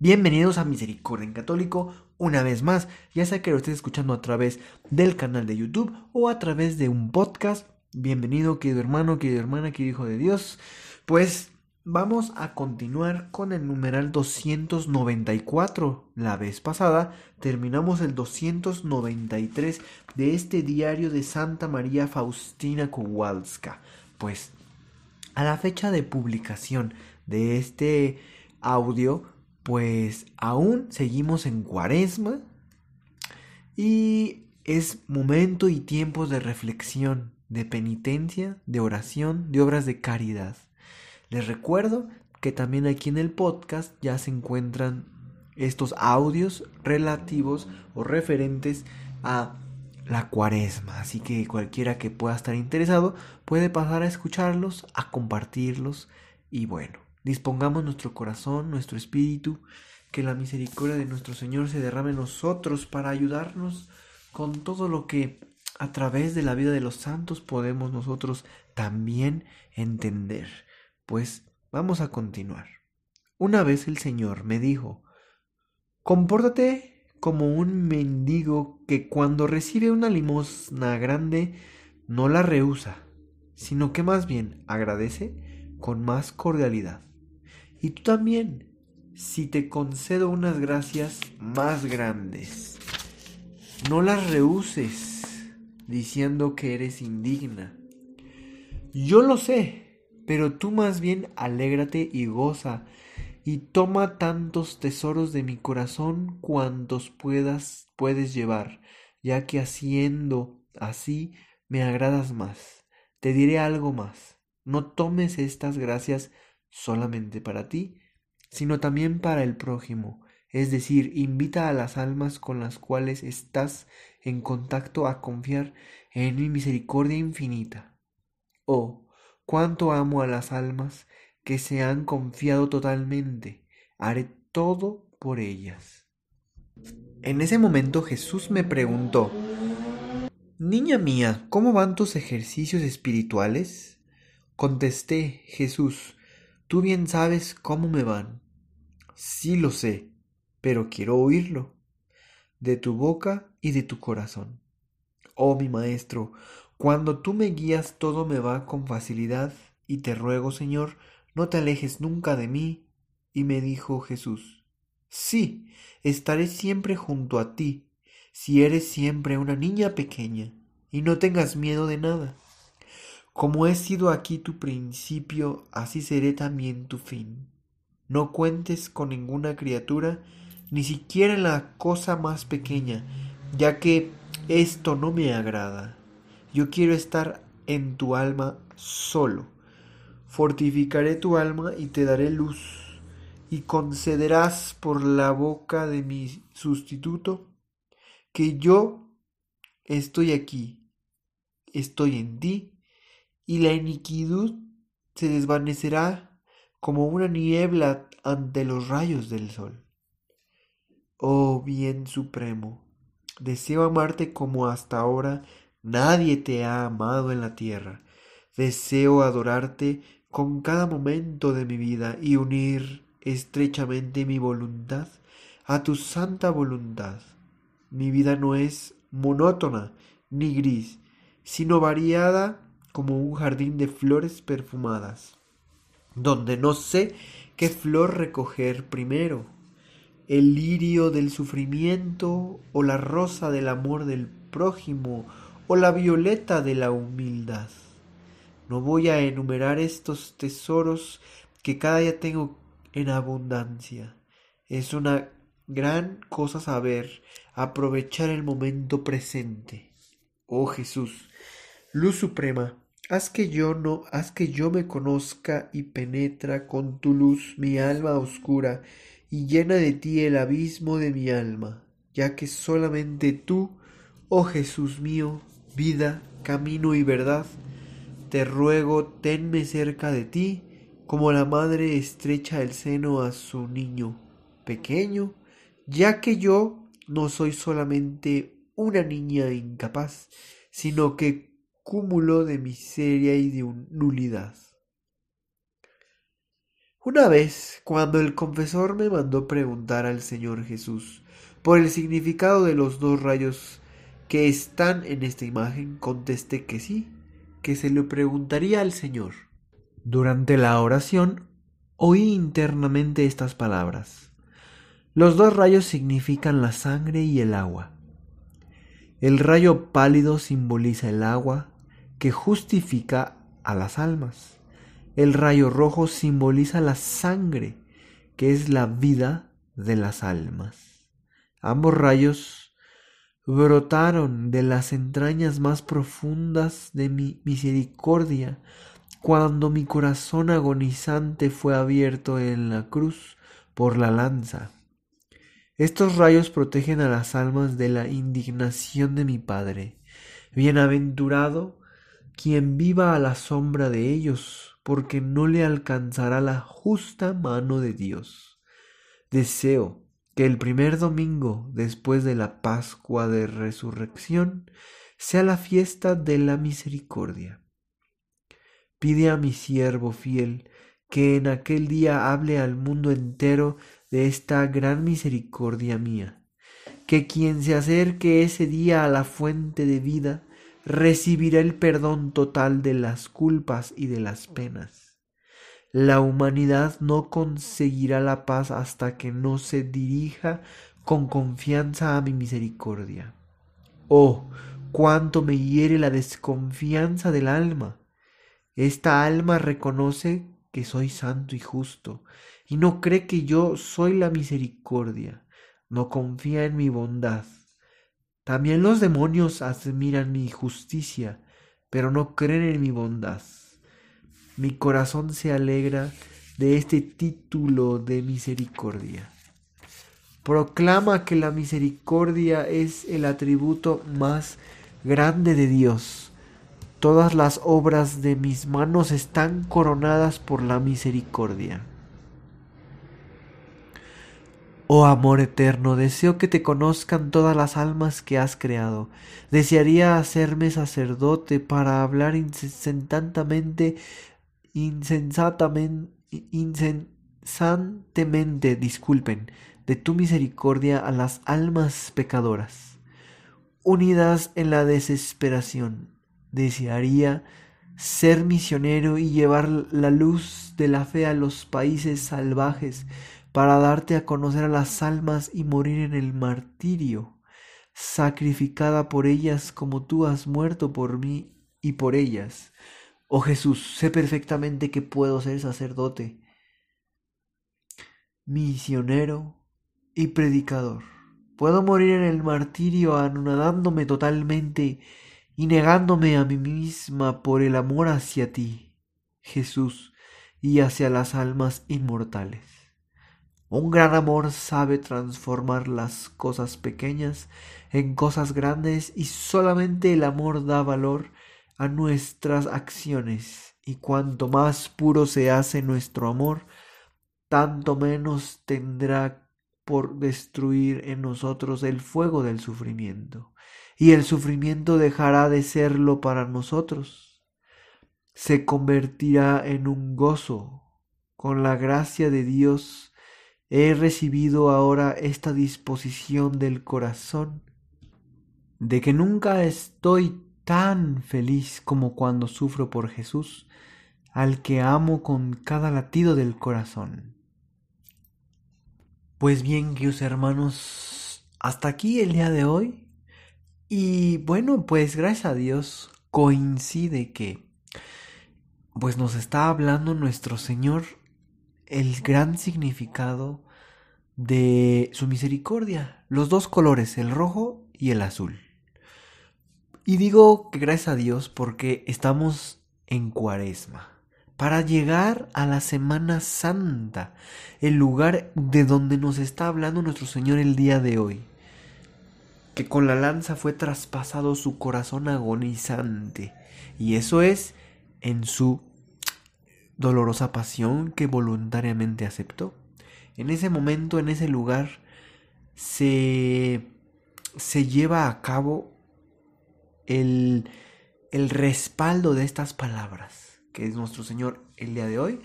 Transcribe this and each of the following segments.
Bienvenidos a Misericordia en Católico una vez más, ya sea que lo estés escuchando a través del canal de YouTube o a través de un podcast. Bienvenido, querido hermano, querido hermana, querido hijo de Dios. Pues vamos a continuar con el numeral 294. La vez pasada terminamos el 293 de este diario de Santa María Faustina Kowalska. Pues a la fecha de publicación de este audio, pues aún seguimos en cuaresma y es momento y tiempo de reflexión, de penitencia, de oración, de obras de caridad. Les recuerdo que también aquí en el podcast ya se encuentran estos audios relativos o referentes a la cuaresma. Así que cualquiera que pueda estar interesado puede pasar a escucharlos, a compartirlos y bueno, Dispongamos nuestro corazón, nuestro espíritu, que la misericordia de nuestro Señor se derrame en nosotros para ayudarnos con todo lo que a través de la vida de los santos podemos nosotros también entender. Pues vamos a continuar. Una vez el Señor me dijo, compórtate como un mendigo que cuando recibe una limosna grande no la rehúsa, sino que más bien agradece con más cordialidad. Y tú también, si te concedo unas gracias más grandes, no las rehuses diciendo que eres indigna. Yo lo sé, pero tú más bien alégrate y goza, y toma tantos tesoros de mi corazón cuantos puedas puedes llevar, ya que haciendo así me agradas más. Te diré algo más. No tomes estas gracias solamente para ti, sino también para el prójimo, es decir, invita a las almas con las cuales estás en contacto a confiar en mi misericordia infinita. Oh, cuánto amo a las almas que se han confiado totalmente, haré todo por ellas. En ese momento Jesús me preguntó, Niña mía, ¿cómo van tus ejercicios espirituales? Contesté, Jesús, Tú bien sabes cómo me van. Sí lo sé, pero quiero oírlo. De tu boca y de tu corazón. Oh mi Maestro, cuando tú me guías todo me va con facilidad, y te ruego, Señor, no te alejes nunca de mí. Y me dijo Jesús, sí, estaré siempre junto a ti, si eres siempre una niña pequeña, y no tengas miedo de nada. Como he sido aquí tu principio, así seré también tu fin. No cuentes con ninguna criatura, ni siquiera la cosa más pequeña, ya que esto no me agrada. Yo quiero estar en tu alma solo. Fortificaré tu alma y te daré luz, y concederás por la boca de mi sustituto que yo estoy aquí, estoy en ti y la iniquidad se desvanecerá como una niebla ante los rayos del sol. Oh bien supremo, deseo amarte como hasta ahora nadie te ha amado en la tierra. Deseo adorarte con cada momento de mi vida y unir estrechamente mi voluntad a tu santa voluntad. Mi vida no es monótona ni gris, sino variada como un jardín de flores perfumadas, donde no sé qué flor recoger primero, el lirio del sufrimiento o la rosa del amor del prójimo o la violeta de la humildad. No voy a enumerar estos tesoros que cada día tengo en abundancia. Es una gran cosa saber aprovechar el momento presente. Oh Jesús, luz suprema, Haz que yo no, haz que yo me conozca y penetra con tu luz mi alma oscura, y llena de ti el abismo de mi alma, ya que solamente tú, oh Jesús mío, vida, camino y verdad, te ruego, tenme cerca de ti, como la madre estrecha el seno a su niño pequeño, ya que yo no soy solamente una niña incapaz, sino que cúmulo de miseria y de nulidad. Una vez, cuando el confesor me mandó preguntar al Señor Jesús por el significado de los dos rayos que están en esta imagen, contesté que sí, que se lo preguntaría al Señor. Durante la oración oí internamente estas palabras. Los dos rayos significan la sangre y el agua. El rayo pálido simboliza el agua que justifica a las almas. El rayo rojo simboliza la sangre que es la vida de las almas. Ambos rayos brotaron de las entrañas más profundas de mi misericordia cuando mi corazón agonizante fue abierto en la cruz por la lanza. Estos rayos protegen a las almas de la indignación de mi Padre. Bienaventurado quien viva a la sombra de ellos, porque no le alcanzará la justa mano de Dios. Deseo que el primer domingo después de la Pascua de Resurrección sea la fiesta de la misericordia. Pide a mi siervo fiel que en aquel día hable al mundo entero de esta gran misericordia mía, que quien se acerque ese día a la fuente de vida recibirá el perdón total de las culpas y de las penas la humanidad no conseguirá la paz hasta que no se dirija con confianza a mi misericordia. Oh, cuánto me hiere la desconfianza del alma. Esta alma reconoce que soy santo y justo, y no cree que yo soy la misericordia, no confía en mi bondad. También los demonios admiran mi justicia, pero no creen en mi bondad. Mi corazón se alegra de este título de misericordia. Proclama que la misericordia es el atributo más grande de Dios. Todas las obras de mis manos están coronadas por la misericordia. Oh amor eterno, deseo que te conozcan todas las almas que has creado. Desearía hacerme sacerdote para hablar incesantemente insensatamente, incesantemente, disculpen, de tu misericordia a las almas pecadoras. Unidas en la desesperación, desearía ser misionero y llevar la luz de la fe a los países salvajes para darte a conocer a las almas y morir en el martirio, sacrificada por ellas como tú has muerto por mí y por ellas. Oh Jesús, sé perfectamente que puedo ser sacerdote, misionero y predicador. Puedo morir en el martirio anudándome totalmente y negándome a mí misma por el amor hacia ti, Jesús, y hacia las almas inmortales. Un gran amor sabe transformar las cosas pequeñas en cosas grandes y solamente el amor da valor a nuestras acciones, y cuanto más puro se hace nuestro amor, tanto menos tendrá por destruir en nosotros el fuego del sufrimiento, y el sufrimiento dejará de serlo para nosotros. Se convertirá en un gozo. Con la gracia de Dios he recibido ahora esta disposición del corazón de que nunca estoy tan feliz como cuando sufro por Jesús, al que amo con cada latido del corazón. Pues bien, queridos hermanos, hasta aquí el día de hoy. Y bueno, pues gracias a Dios coincide que pues nos está hablando nuestro Señor el gran significado de su misericordia, los dos colores, el rojo y el azul. Y digo que gracias a Dios porque estamos en cuaresma. para llegar a la Semana Santa, el lugar de donde nos está hablando nuestro Señor el día de hoy, que con la lanza fue traspasado su corazón agonizante, y eso es en su dolorosa pasión que voluntariamente aceptó. En ese momento, en ese lugar, se, se lleva a cabo el, el respaldo de estas palabras que es nuestro Señor el día de hoy,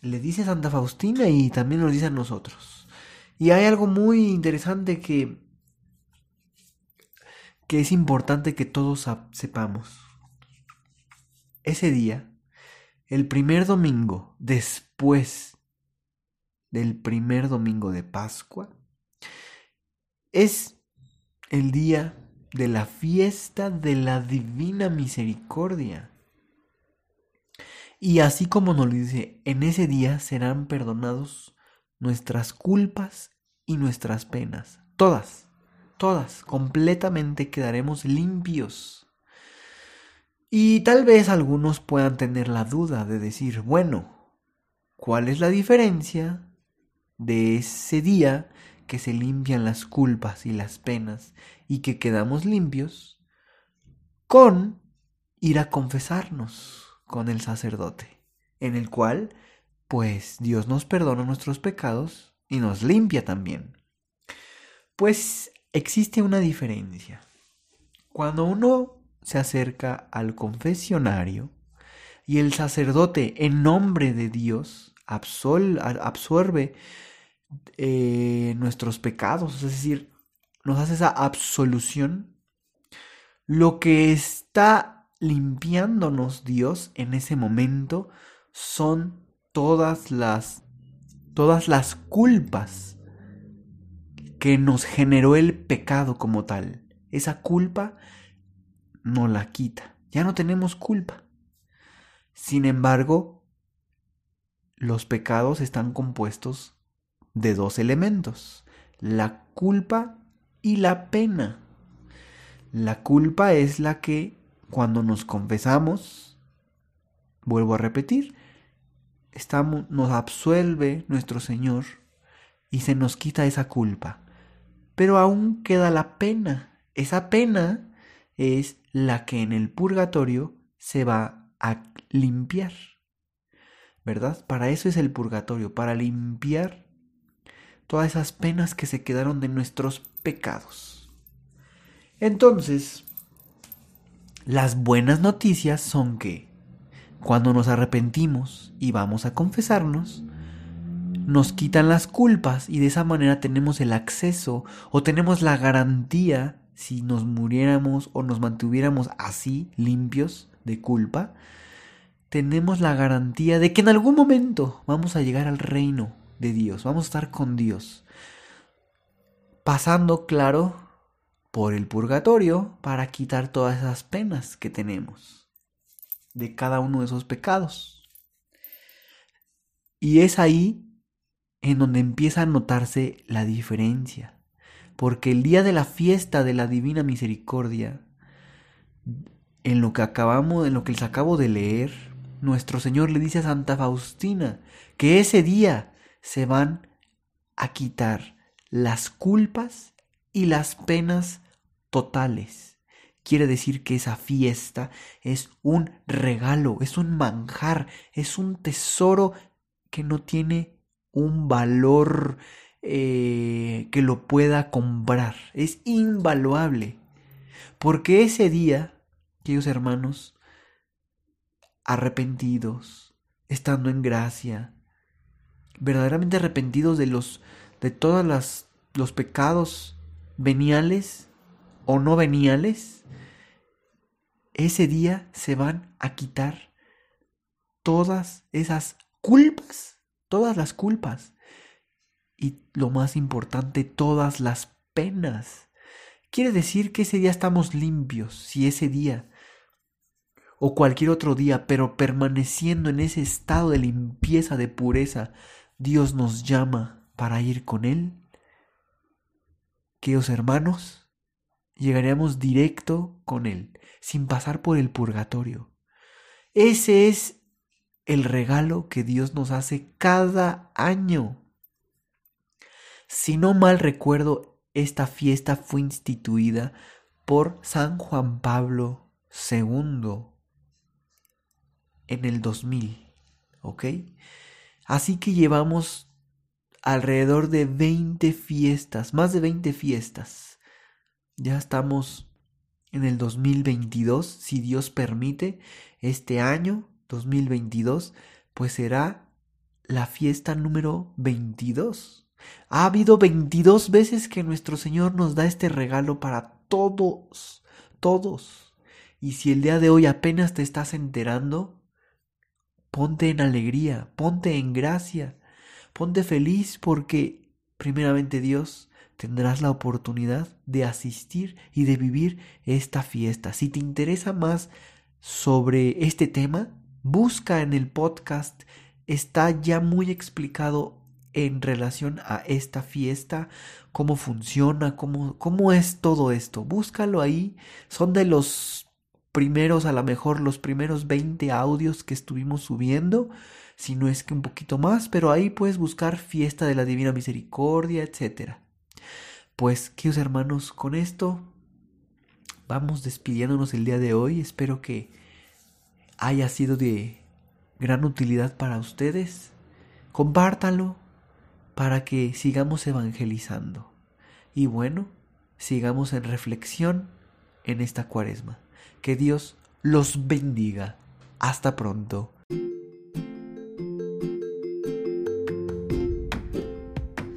le dice a Santa Faustina y también nos dice a nosotros. Y hay algo muy interesante que, que es importante que todos sepamos. Ese día, el primer domingo después del primer domingo de Pascua, es el día de la fiesta de la Divina Misericordia. Y así como nos dice, en ese día serán perdonados nuestras culpas y nuestras penas. Todas, todas, completamente quedaremos limpios. Y tal vez algunos puedan tener la duda de decir, bueno, ¿cuál es la diferencia de ese día que se limpian las culpas y las penas y que quedamos limpios con ir a confesarnos? con el sacerdote, en el cual, pues Dios nos perdona nuestros pecados y nos limpia también. Pues existe una diferencia. Cuando uno se acerca al confesionario y el sacerdote en nombre de Dios absorbe eh, nuestros pecados, es decir, nos hace esa absolución, lo que está limpiándonos Dios en ese momento son todas las todas las culpas que nos generó el pecado como tal. Esa culpa no la quita. Ya no tenemos culpa. Sin embargo, los pecados están compuestos de dos elementos, la culpa y la pena. La culpa es la que cuando nos confesamos, vuelvo a repetir, estamos, nos absuelve nuestro Señor y se nos quita esa culpa. Pero aún queda la pena. Esa pena es la que en el purgatorio se va a limpiar. ¿Verdad? Para eso es el purgatorio, para limpiar todas esas penas que se quedaron de nuestros pecados. Entonces, las buenas noticias son que cuando nos arrepentimos y vamos a confesarnos, nos quitan las culpas y de esa manera tenemos el acceso o tenemos la garantía si nos muriéramos o nos mantuviéramos así limpios de culpa, tenemos la garantía de que en algún momento vamos a llegar al reino de Dios, vamos a estar con Dios. Pasando, claro, por el purgatorio para quitar todas esas penas que tenemos de cada uno de esos pecados. Y es ahí en donde empieza a notarse la diferencia, porque el día de la fiesta de la divina misericordia, en lo que acabamos, en lo que les acabo de leer, nuestro Señor le dice a Santa Faustina que ese día se van a quitar las culpas y las penas totales. Quiere decir que esa fiesta es un regalo, es un manjar, es un tesoro que no tiene un valor eh, que lo pueda comprar. Es invaluable. Porque ese día, queridos hermanos, arrepentidos, estando en gracia, verdaderamente arrepentidos de los de todos los pecados veniales o no veniales, ese día se van a quitar todas esas culpas, todas las culpas. Y lo más importante, todas las penas. Quiere decir que ese día estamos limpios, si ese día o cualquier otro día, pero permaneciendo en ese estado de limpieza, de pureza, Dios nos llama para ir con Él. Queridos hermanos, llegaríamos directo con Él, sin pasar por el purgatorio. Ese es el regalo que Dios nos hace cada año. Si no mal recuerdo, esta fiesta fue instituida por San Juan Pablo II en el 2000, ¿ok? Así que llevamos alrededor de 20 fiestas, más de 20 fiestas. Ya estamos en el 2022, si Dios permite, este año 2022, pues será la fiesta número 22. Ha habido 22 veces que nuestro Señor nos da este regalo para todos, todos. Y si el día de hoy apenas te estás enterando, ponte en alegría, ponte en gracia, ponte feliz porque primeramente Dios tendrás la oportunidad de asistir y de vivir esta fiesta. Si te interesa más sobre este tema, busca en el podcast, está ya muy explicado en relación a esta fiesta, cómo funciona, cómo, cómo es todo esto. Búscalo ahí, son de los primeros, a lo mejor los primeros 20 audios que estuvimos subiendo, si no es que un poquito más, pero ahí puedes buscar fiesta de la Divina Misericordia, etc. Pues, queridos hermanos, con esto vamos despidiéndonos el día de hoy. Espero que haya sido de gran utilidad para ustedes. Compártanlo para que sigamos evangelizando. Y bueno, sigamos en reflexión en esta cuaresma. Que Dios los bendiga. Hasta pronto.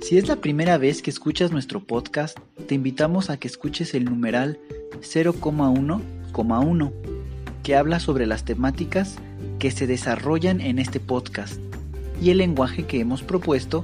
Si es la primera vez que escuchas nuestro podcast, te invitamos a que escuches el numeral 0,1,1, que habla sobre las temáticas que se desarrollan en este podcast y el lenguaje que hemos propuesto